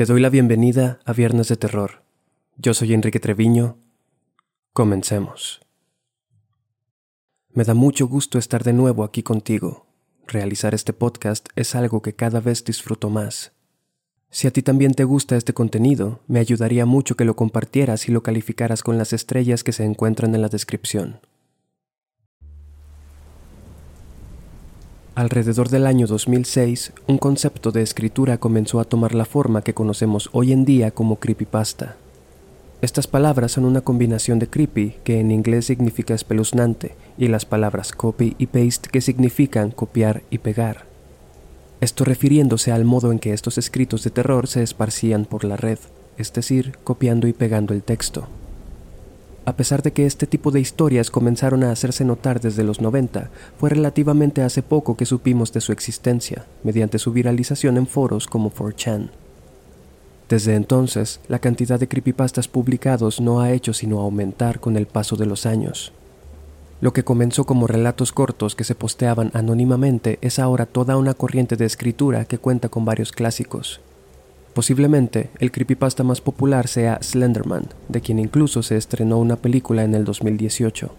Te doy la bienvenida a Viernes de Terror. Yo soy Enrique Treviño. Comencemos. Me da mucho gusto estar de nuevo aquí contigo. Realizar este podcast es algo que cada vez disfruto más. Si a ti también te gusta este contenido, me ayudaría mucho que lo compartieras y lo calificaras con las estrellas que se encuentran en la descripción. Alrededor del año 2006, un concepto de escritura comenzó a tomar la forma que conocemos hoy en día como creepypasta. Estas palabras son una combinación de creepy, que en inglés significa espeluznante, y las palabras copy y paste, que significan copiar y pegar. Esto refiriéndose al modo en que estos escritos de terror se esparcían por la red, es decir, copiando y pegando el texto. A pesar de que este tipo de historias comenzaron a hacerse notar desde los 90, fue relativamente hace poco que supimos de su existencia, mediante su viralización en foros como 4chan. Desde entonces, la cantidad de creepypastas publicados no ha hecho sino aumentar con el paso de los años. Lo que comenzó como relatos cortos que se posteaban anónimamente es ahora toda una corriente de escritura que cuenta con varios clásicos, Posiblemente el creepypasta más popular sea Slenderman, de quien incluso se estrenó una película en el 2018.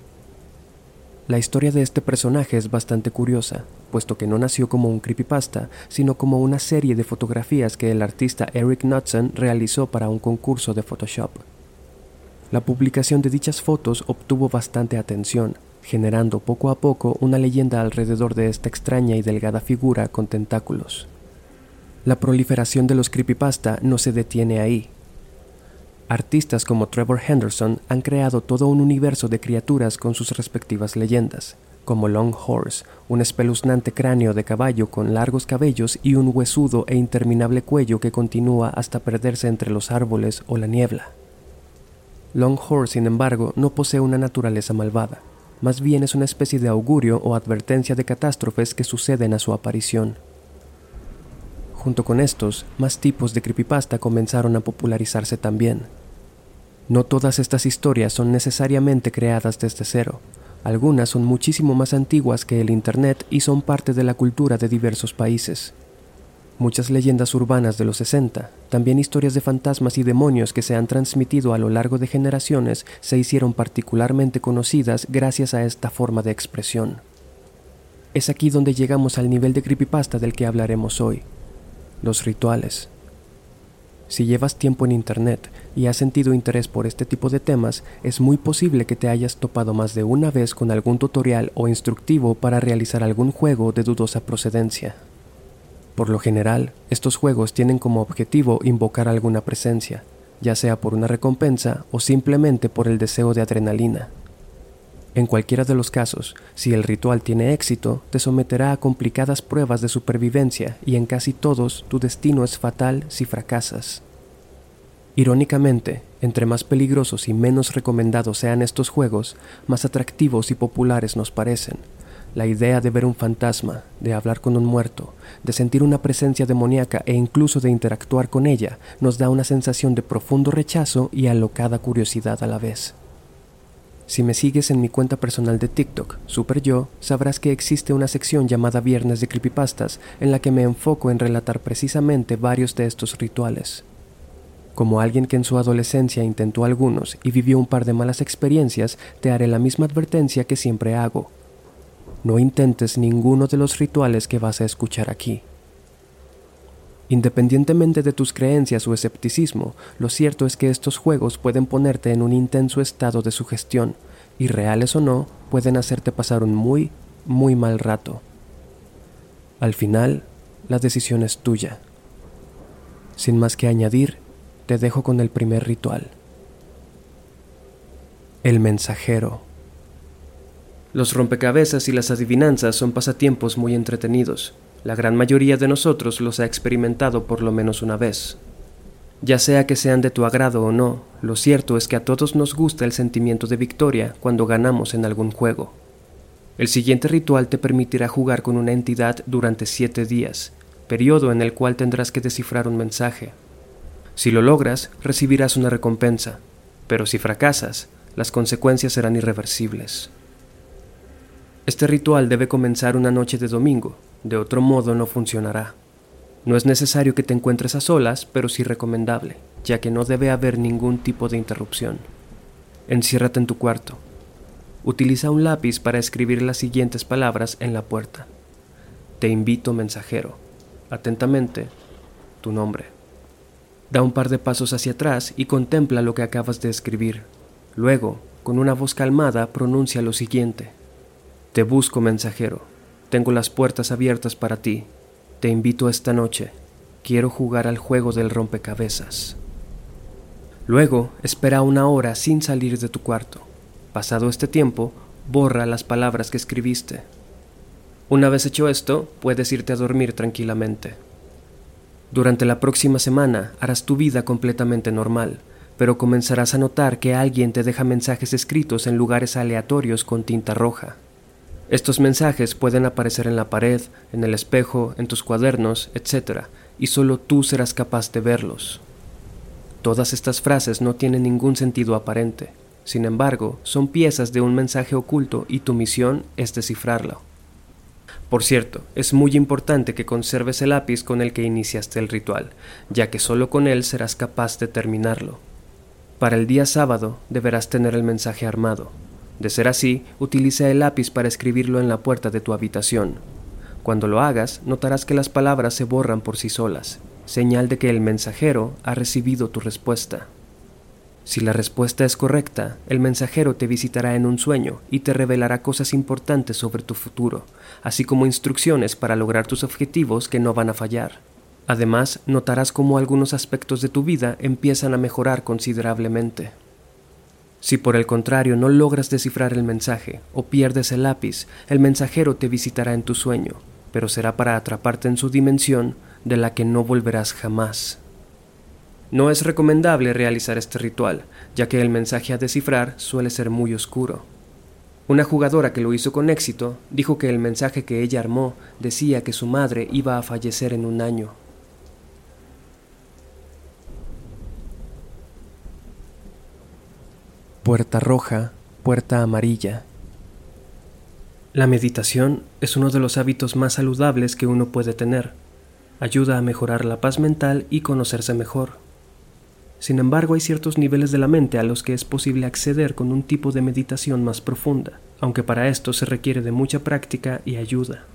La historia de este personaje es bastante curiosa, puesto que no nació como un creepypasta, sino como una serie de fotografías que el artista Eric Knudsen realizó para un concurso de Photoshop. La publicación de dichas fotos obtuvo bastante atención, generando poco a poco una leyenda alrededor de esta extraña y delgada figura con tentáculos. La proliferación de los creepypasta no se detiene ahí. Artistas como Trevor Henderson han creado todo un universo de criaturas con sus respectivas leyendas, como Long Horse, un espeluznante cráneo de caballo con largos cabellos y un huesudo e interminable cuello que continúa hasta perderse entre los árboles o la niebla. Long Horse, sin embargo, no posee una naturaleza malvada, más bien es una especie de augurio o advertencia de catástrofes que suceden a su aparición. Junto con estos, más tipos de creepypasta comenzaron a popularizarse también. No todas estas historias son necesariamente creadas desde cero. Algunas son muchísimo más antiguas que el Internet y son parte de la cultura de diversos países. Muchas leyendas urbanas de los 60, también historias de fantasmas y demonios que se han transmitido a lo largo de generaciones, se hicieron particularmente conocidas gracias a esta forma de expresión. Es aquí donde llegamos al nivel de creepypasta del que hablaremos hoy, los rituales. Si llevas tiempo en Internet y has sentido interés por este tipo de temas, es muy posible que te hayas topado más de una vez con algún tutorial o instructivo para realizar algún juego de dudosa procedencia. Por lo general, estos juegos tienen como objetivo invocar alguna presencia, ya sea por una recompensa o simplemente por el deseo de adrenalina. En cualquiera de los casos, si el ritual tiene éxito, te someterá a complicadas pruebas de supervivencia y en casi todos tu destino es fatal si fracasas. Irónicamente, entre más peligrosos y menos recomendados sean estos juegos, más atractivos y populares nos parecen. La idea de ver un fantasma, de hablar con un muerto, de sentir una presencia demoníaca e incluso de interactuar con ella nos da una sensación de profundo rechazo y alocada curiosidad a la vez. Si me sigues en mi cuenta personal de TikTok, SuperYo, sabrás que existe una sección llamada Viernes de Creepypastas en la que me enfoco en relatar precisamente varios de estos rituales. Como alguien que en su adolescencia intentó algunos y vivió un par de malas experiencias, te haré la misma advertencia que siempre hago. No intentes ninguno de los rituales que vas a escuchar aquí. Independientemente de tus creencias o escepticismo, lo cierto es que estos juegos pueden ponerte en un intenso estado de sugestión, y reales o no, pueden hacerte pasar un muy, muy mal rato. Al final, la decisión es tuya. Sin más que añadir, te dejo con el primer ritual. El mensajero. Los rompecabezas y las adivinanzas son pasatiempos muy entretenidos, la gran mayoría de nosotros los ha experimentado por lo menos una vez. Ya sea que sean de tu agrado o no, lo cierto es que a todos nos gusta el sentimiento de victoria cuando ganamos en algún juego. El siguiente ritual te permitirá jugar con una entidad durante siete días, periodo en el cual tendrás que descifrar un mensaje. Si lo logras, recibirás una recompensa, pero si fracasas, las consecuencias serán irreversibles. Este ritual debe comenzar una noche de domingo, de otro modo no funcionará. No es necesario que te encuentres a solas, pero sí recomendable, ya que no debe haber ningún tipo de interrupción. Enciérrate en tu cuarto. Utiliza un lápiz para escribir las siguientes palabras en la puerta. Te invito mensajero. Atentamente, tu nombre. Da un par de pasos hacia atrás y contempla lo que acabas de escribir. Luego, con una voz calmada, pronuncia lo siguiente. Te busco mensajero. Tengo las puertas abiertas para ti. Te invito esta noche. Quiero jugar al juego del rompecabezas. Luego, espera una hora sin salir de tu cuarto. Pasado este tiempo, borra las palabras que escribiste. Una vez hecho esto, puedes irte a dormir tranquilamente. Durante la próxima semana harás tu vida completamente normal, pero comenzarás a notar que alguien te deja mensajes escritos en lugares aleatorios con tinta roja. Estos mensajes pueden aparecer en la pared, en el espejo, en tus cuadernos, etc., y solo tú serás capaz de verlos. Todas estas frases no tienen ningún sentido aparente, sin embargo, son piezas de un mensaje oculto y tu misión es descifrarlo. Por cierto, es muy importante que conserves el lápiz con el que iniciaste el ritual, ya que solo con él serás capaz de terminarlo. Para el día sábado deberás tener el mensaje armado, de ser así, utiliza el lápiz para escribirlo en la puerta de tu habitación. Cuando lo hagas, notarás que las palabras se borran por sí solas, señal de que el mensajero ha recibido tu respuesta. Si la respuesta es correcta, el mensajero te visitará en un sueño y te revelará cosas importantes sobre tu futuro, así como instrucciones para lograr tus objetivos que no van a fallar. Además, notarás cómo algunos aspectos de tu vida empiezan a mejorar considerablemente. Si por el contrario no logras descifrar el mensaje o pierdes el lápiz, el mensajero te visitará en tu sueño, pero será para atraparte en su dimensión de la que no volverás jamás. No es recomendable realizar este ritual, ya que el mensaje a descifrar suele ser muy oscuro. Una jugadora que lo hizo con éxito dijo que el mensaje que ella armó decía que su madre iba a fallecer en un año. Puerta roja, puerta amarilla. La meditación es uno de los hábitos más saludables que uno puede tener. Ayuda a mejorar la paz mental y conocerse mejor. Sin embargo, hay ciertos niveles de la mente a los que es posible acceder con un tipo de meditación más profunda, aunque para esto se requiere de mucha práctica y ayuda.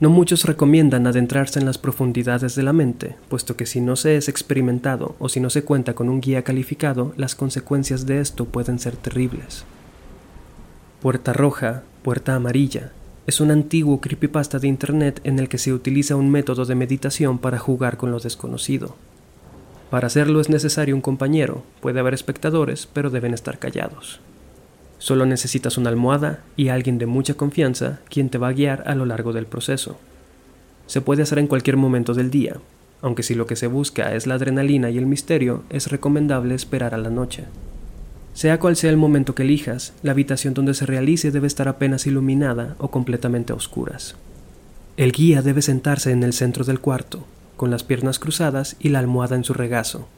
No muchos recomiendan adentrarse en las profundidades de la mente, puesto que si no se es experimentado o si no se cuenta con un guía calificado, las consecuencias de esto pueden ser terribles. Puerta Roja, Puerta Amarilla, es un antiguo creepypasta de Internet en el que se utiliza un método de meditación para jugar con lo desconocido. Para hacerlo es necesario un compañero, puede haber espectadores, pero deben estar callados. Solo necesitas una almohada y alguien de mucha confianza quien te va a guiar a lo largo del proceso. Se puede hacer en cualquier momento del día, aunque si lo que se busca es la adrenalina y el misterio, es recomendable esperar a la noche. Sea cual sea el momento que elijas, la habitación donde se realice debe estar apenas iluminada o completamente a oscuras. El guía debe sentarse en el centro del cuarto, con las piernas cruzadas y la almohada en su regazo,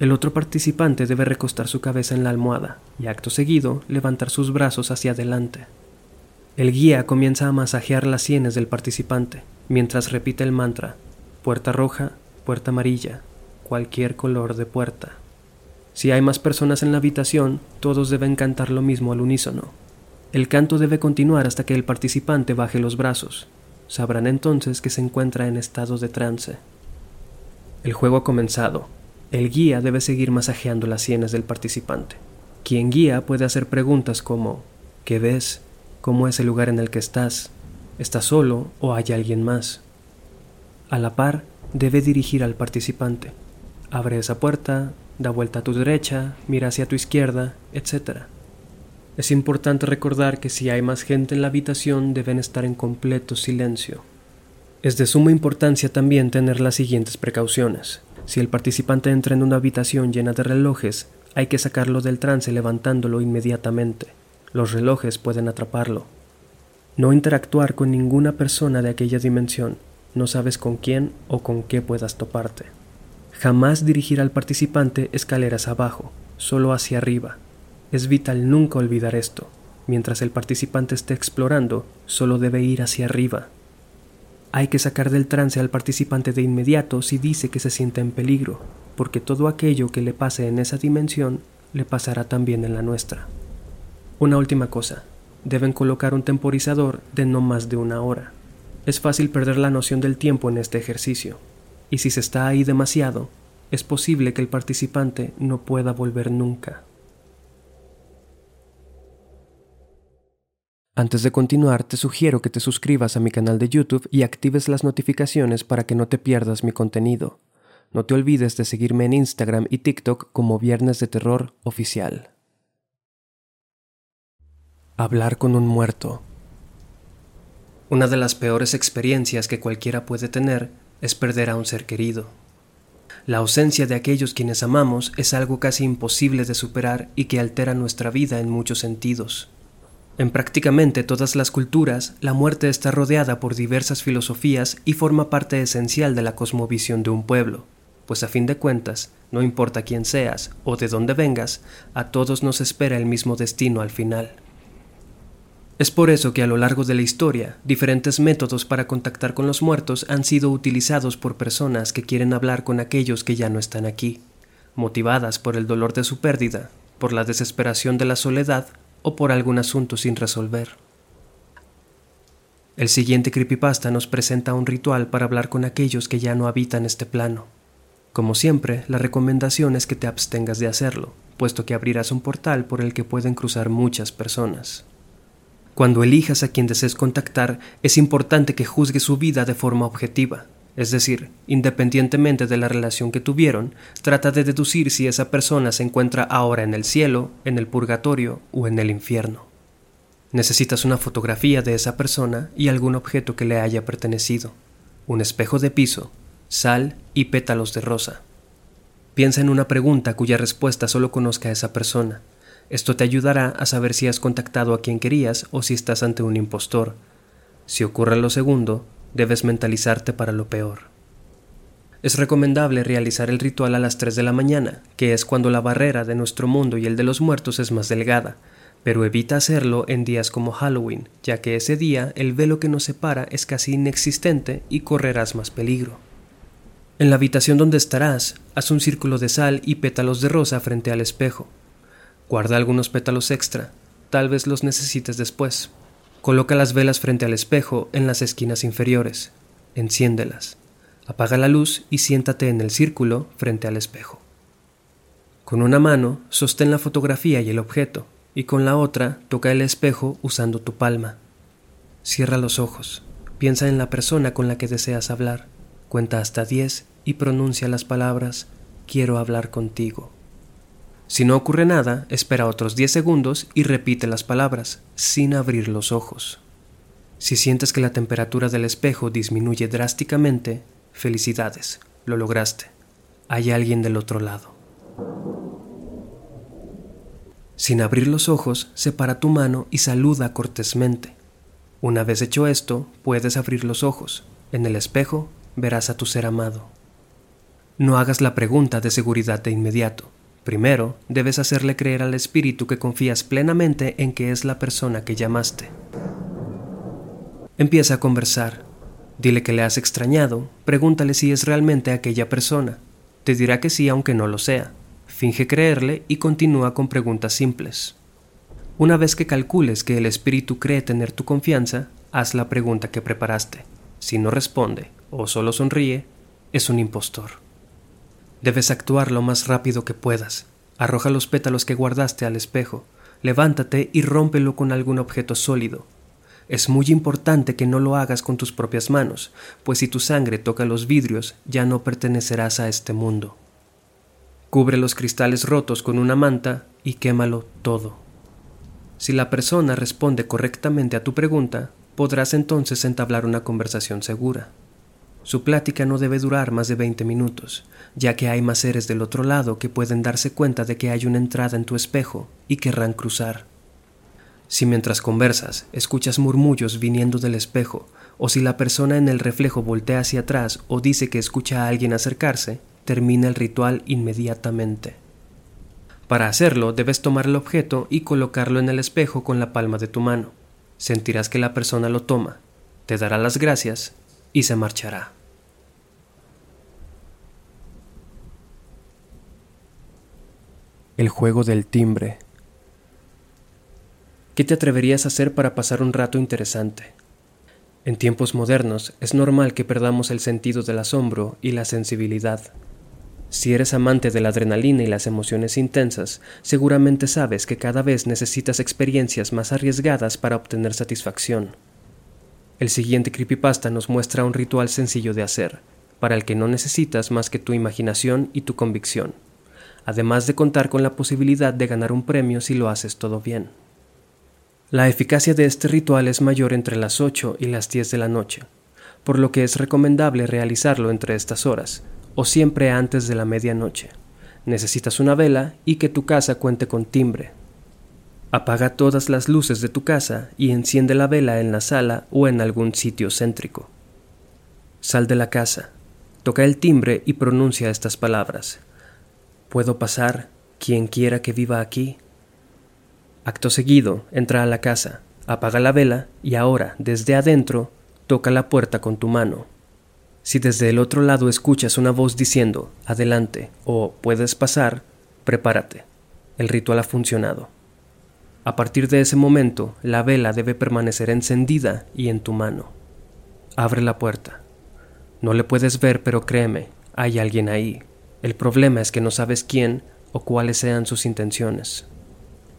el otro participante debe recostar su cabeza en la almohada y acto seguido levantar sus brazos hacia adelante. El guía comienza a masajear las sienes del participante mientras repite el mantra puerta roja, puerta amarilla, cualquier color de puerta. Si hay más personas en la habitación, todos deben cantar lo mismo al unísono. El canto debe continuar hasta que el participante baje los brazos. Sabrán entonces que se encuentra en estado de trance. El juego ha comenzado el guía debe seguir masajeando las sienes del participante. Quien guía puede hacer preguntas como ¿qué ves? ¿Cómo es el lugar en el que estás? ¿Estás solo o hay alguien más? A la par, debe dirigir al participante. Abre esa puerta, da vuelta a tu derecha, mira hacia tu izquierda, etc. Es importante recordar que si hay más gente en la habitación deben estar en completo silencio. Es de suma importancia también tener las siguientes precauciones. Si el participante entra en una habitación llena de relojes, hay que sacarlo del trance levantándolo inmediatamente. Los relojes pueden atraparlo. No interactuar con ninguna persona de aquella dimensión. No sabes con quién o con qué puedas toparte. Jamás dirigir al participante escaleras abajo, solo hacia arriba. Es vital nunca olvidar esto. Mientras el participante esté explorando, solo debe ir hacia arriba. Hay que sacar del trance al participante de inmediato si dice que se siente en peligro, porque todo aquello que le pase en esa dimensión le pasará también en la nuestra. Una última cosa, deben colocar un temporizador de no más de una hora. Es fácil perder la noción del tiempo en este ejercicio, y si se está ahí demasiado, es posible que el participante no pueda volver nunca. Antes de continuar, te sugiero que te suscribas a mi canal de YouTube y actives las notificaciones para que no te pierdas mi contenido. No te olvides de seguirme en Instagram y TikTok como Viernes de Terror Oficial. Hablar con un muerto. Una de las peores experiencias que cualquiera puede tener es perder a un ser querido. La ausencia de aquellos quienes amamos es algo casi imposible de superar y que altera nuestra vida en muchos sentidos. En prácticamente todas las culturas, la muerte está rodeada por diversas filosofías y forma parte esencial de la cosmovisión de un pueblo, pues a fin de cuentas, no importa quién seas o de dónde vengas, a todos nos espera el mismo destino al final. Es por eso que a lo largo de la historia, diferentes métodos para contactar con los muertos han sido utilizados por personas que quieren hablar con aquellos que ya no están aquí, motivadas por el dolor de su pérdida, por la desesperación de la soledad o por algún asunto sin resolver. El siguiente creepypasta nos presenta un ritual para hablar con aquellos que ya no habitan este plano. Como siempre, la recomendación es que te abstengas de hacerlo, puesto que abrirás un portal por el que pueden cruzar muchas personas. Cuando elijas a quien desees contactar, es importante que juzgue su vida de forma objetiva, es decir, independientemente de la relación que tuvieron, trata de deducir si esa persona se encuentra ahora en el cielo, en el purgatorio o en el infierno. Necesitas una fotografía de esa persona y algún objeto que le haya pertenecido, un espejo de piso, sal y pétalos de rosa. Piensa en una pregunta cuya respuesta solo conozca a esa persona, esto te ayudará a saber si has contactado a quien querías o si estás ante un impostor. Si ocurre lo segundo, debes mentalizarte para lo peor. Es recomendable realizar el ritual a las 3 de la mañana, que es cuando la barrera de nuestro mundo y el de los muertos es más delgada, pero evita hacerlo en días como Halloween, ya que ese día el velo que nos separa es casi inexistente y correrás más peligro. En la habitación donde estarás, haz un círculo de sal y pétalos de rosa frente al espejo. Guarda algunos pétalos extra, tal vez los necesites después. Coloca las velas frente al espejo en las esquinas inferiores. Enciéndelas. Apaga la luz y siéntate en el círculo frente al espejo. Con una mano sostén la fotografía y el objeto, y con la otra toca el espejo usando tu palma. Cierra los ojos. Piensa en la persona con la que deseas hablar. Cuenta hasta diez y pronuncia las palabras Quiero hablar contigo. Si no ocurre nada, espera otros 10 segundos y repite las palabras, sin abrir los ojos. Si sientes que la temperatura del espejo disminuye drásticamente, felicidades, lo lograste. Hay alguien del otro lado. Sin abrir los ojos, separa tu mano y saluda cortésmente. Una vez hecho esto, puedes abrir los ojos. En el espejo verás a tu ser amado. No hagas la pregunta de seguridad de inmediato. Primero, debes hacerle creer al espíritu que confías plenamente en que es la persona que llamaste. Empieza a conversar. Dile que le has extrañado, pregúntale si es realmente aquella persona. Te dirá que sí aunque no lo sea. Finge creerle y continúa con preguntas simples. Una vez que calcules que el espíritu cree tener tu confianza, haz la pregunta que preparaste. Si no responde o solo sonríe, es un impostor. Debes actuar lo más rápido que puedas. Arroja los pétalos que guardaste al espejo, levántate y rómpelo con algún objeto sólido. Es muy importante que no lo hagas con tus propias manos, pues si tu sangre toca los vidrios ya no pertenecerás a este mundo. Cubre los cristales rotos con una manta y quémalo todo. Si la persona responde correctamente a tu pregunta, podrás entonces entablar una conversación segura. Su plática no debe durar más de 20 minutos, ya que hay más seres del otro lado que pueden darse cuenta de que hay una entrada en tu espejo y querrán cruzar. Si mientras conversas escuchas murmullos viniendo del espejo, o si la persona en el reflejo voltea hacia atrás o dice que escucha a alguien acercarse, termina el ritual inmediatamente. Para hacerlo debes tomar el objeto y colocarlo en el espejo con la palma de tu mano. Sentirás que la persona lo toma, te dará las gracias y se marchará. El juego del timbre. ¿Qué te atreverías a hacer para pasar un rato interesante? En tiempos modernos es normal que perdamos el sentido del asombro y la sensibilidad. Si eres amante de la adrenalina y las emociones intensas, seguramente sabes que cada vez necesitas experiencias más arriesgadas para obtener satisfacción. El siguiente creepypasta nos muestra un ritual sencillo de hacer, para el que no necesitas más que tu imaginación y tu convicción, además de contar con la posibilidad de ganar un premio si lo haces todo bien. La eficacia de este ritual es mayor entre las 8 y las 10 de la noche, por lo que es recomendable realizarlo entre estas horas, o siempre antes de la medianoche. Necesitas una vela y que tu casa cuente con timbre. Apaga todas las luces de tu casa y enciende la vela en la sala o en algún sitio céntrico. Sal de la casa, toca el timbre y pronuncia estas palabras. ¿Puedo pasar quien quiera que viva aquí? Acto seguido, entra a la casa, apaga la vela y ahora, desde adentro, toca la puerta con tu mano. Si desde el otro lado escuchas una voz diciendo adelante o puedes pasar, prepárate. El ritual ha funcionado. A partir de ese momento, la vela debe permanecer encendida y en tu mano. Abre la puerta. No le puedes ver, pero créeme, hay alguien ahí. El problema es que no sabes quién o cuáles sean sus intenciones.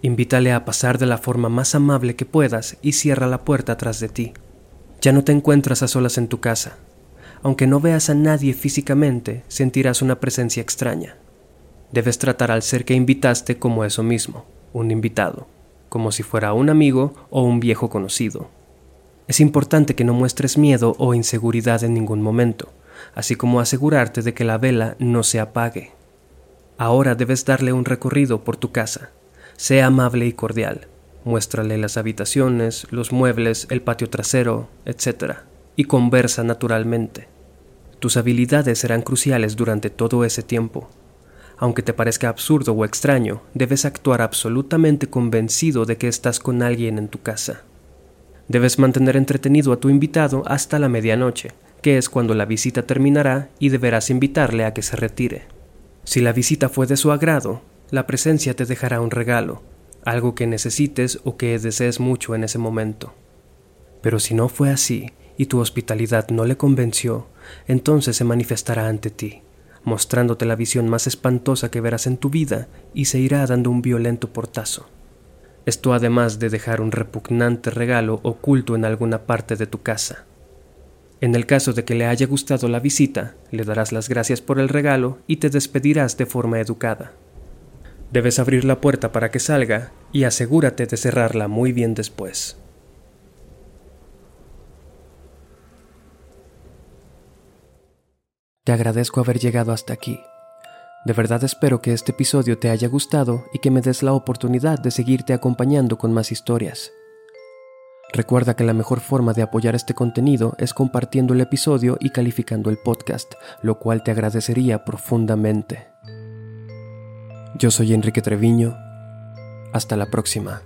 Invítale a pasar de la forma más amable que puedas y cierra la puerta tras de ti. Ya no te encuentras a solas en tu casa, aunque no veas a nadie físicamente, sentirás una presencia extraña. Debes tratar al ser que invitaste como eso mismo, un invitado, como si fuera un amigo o un viejo conocido. Es importante que no muestres miedo o inseguridad en ningún momento, así como asegurarte de que la vela no se apague. Ahora debes darle un recorrido por tu casa. Sea amable y cordial. Muéstrale las habitaciones, los muebles, el patio trasero, etc y conversa naturalmente. Tus habilidades serán cruciales durante todo ese tiempo. Aunque te parezca absurdo o extraño, debes actuar absolutamente convencido de que estás con alguien en tu casa. Debes mantener entretenido a tu invitado hasta la medianoche, que es cuando la visita terminará y deberás invitarle a que se retire. Si la visita fue de su agrado, la presencia te dejará un regalo, algo que necesites o que desees mucho en ese momento. Pero si no fue así, y tu hospitalidad no le convenció, entonces se manifestará ante ti, mostrándote la visión más espantosa que verás en tu vida y se irá dando un violento portazo. Esto además de dejar un repugnante regalo oculto en alguna parte de tu casa. En el caso de que le haya gustado la visita, le darás las gracias por el regalo y te despedirás de forma educada. Debes abrir la puerta para que salga y asegúrate de cerrarla muy bien después. Te agradezco haber llegado hasta aquí. De verdad espero que este episodio te haya gustado y que me des la oportunidad de seguirte acompañando con más historias. Recuerda que la mejor forma de apoyar este contenido es compartiendo el episodio y calificando el podcast, lo cual te agradecería profundamente. Yo soy Enrique Treviño. Hasta la próxima.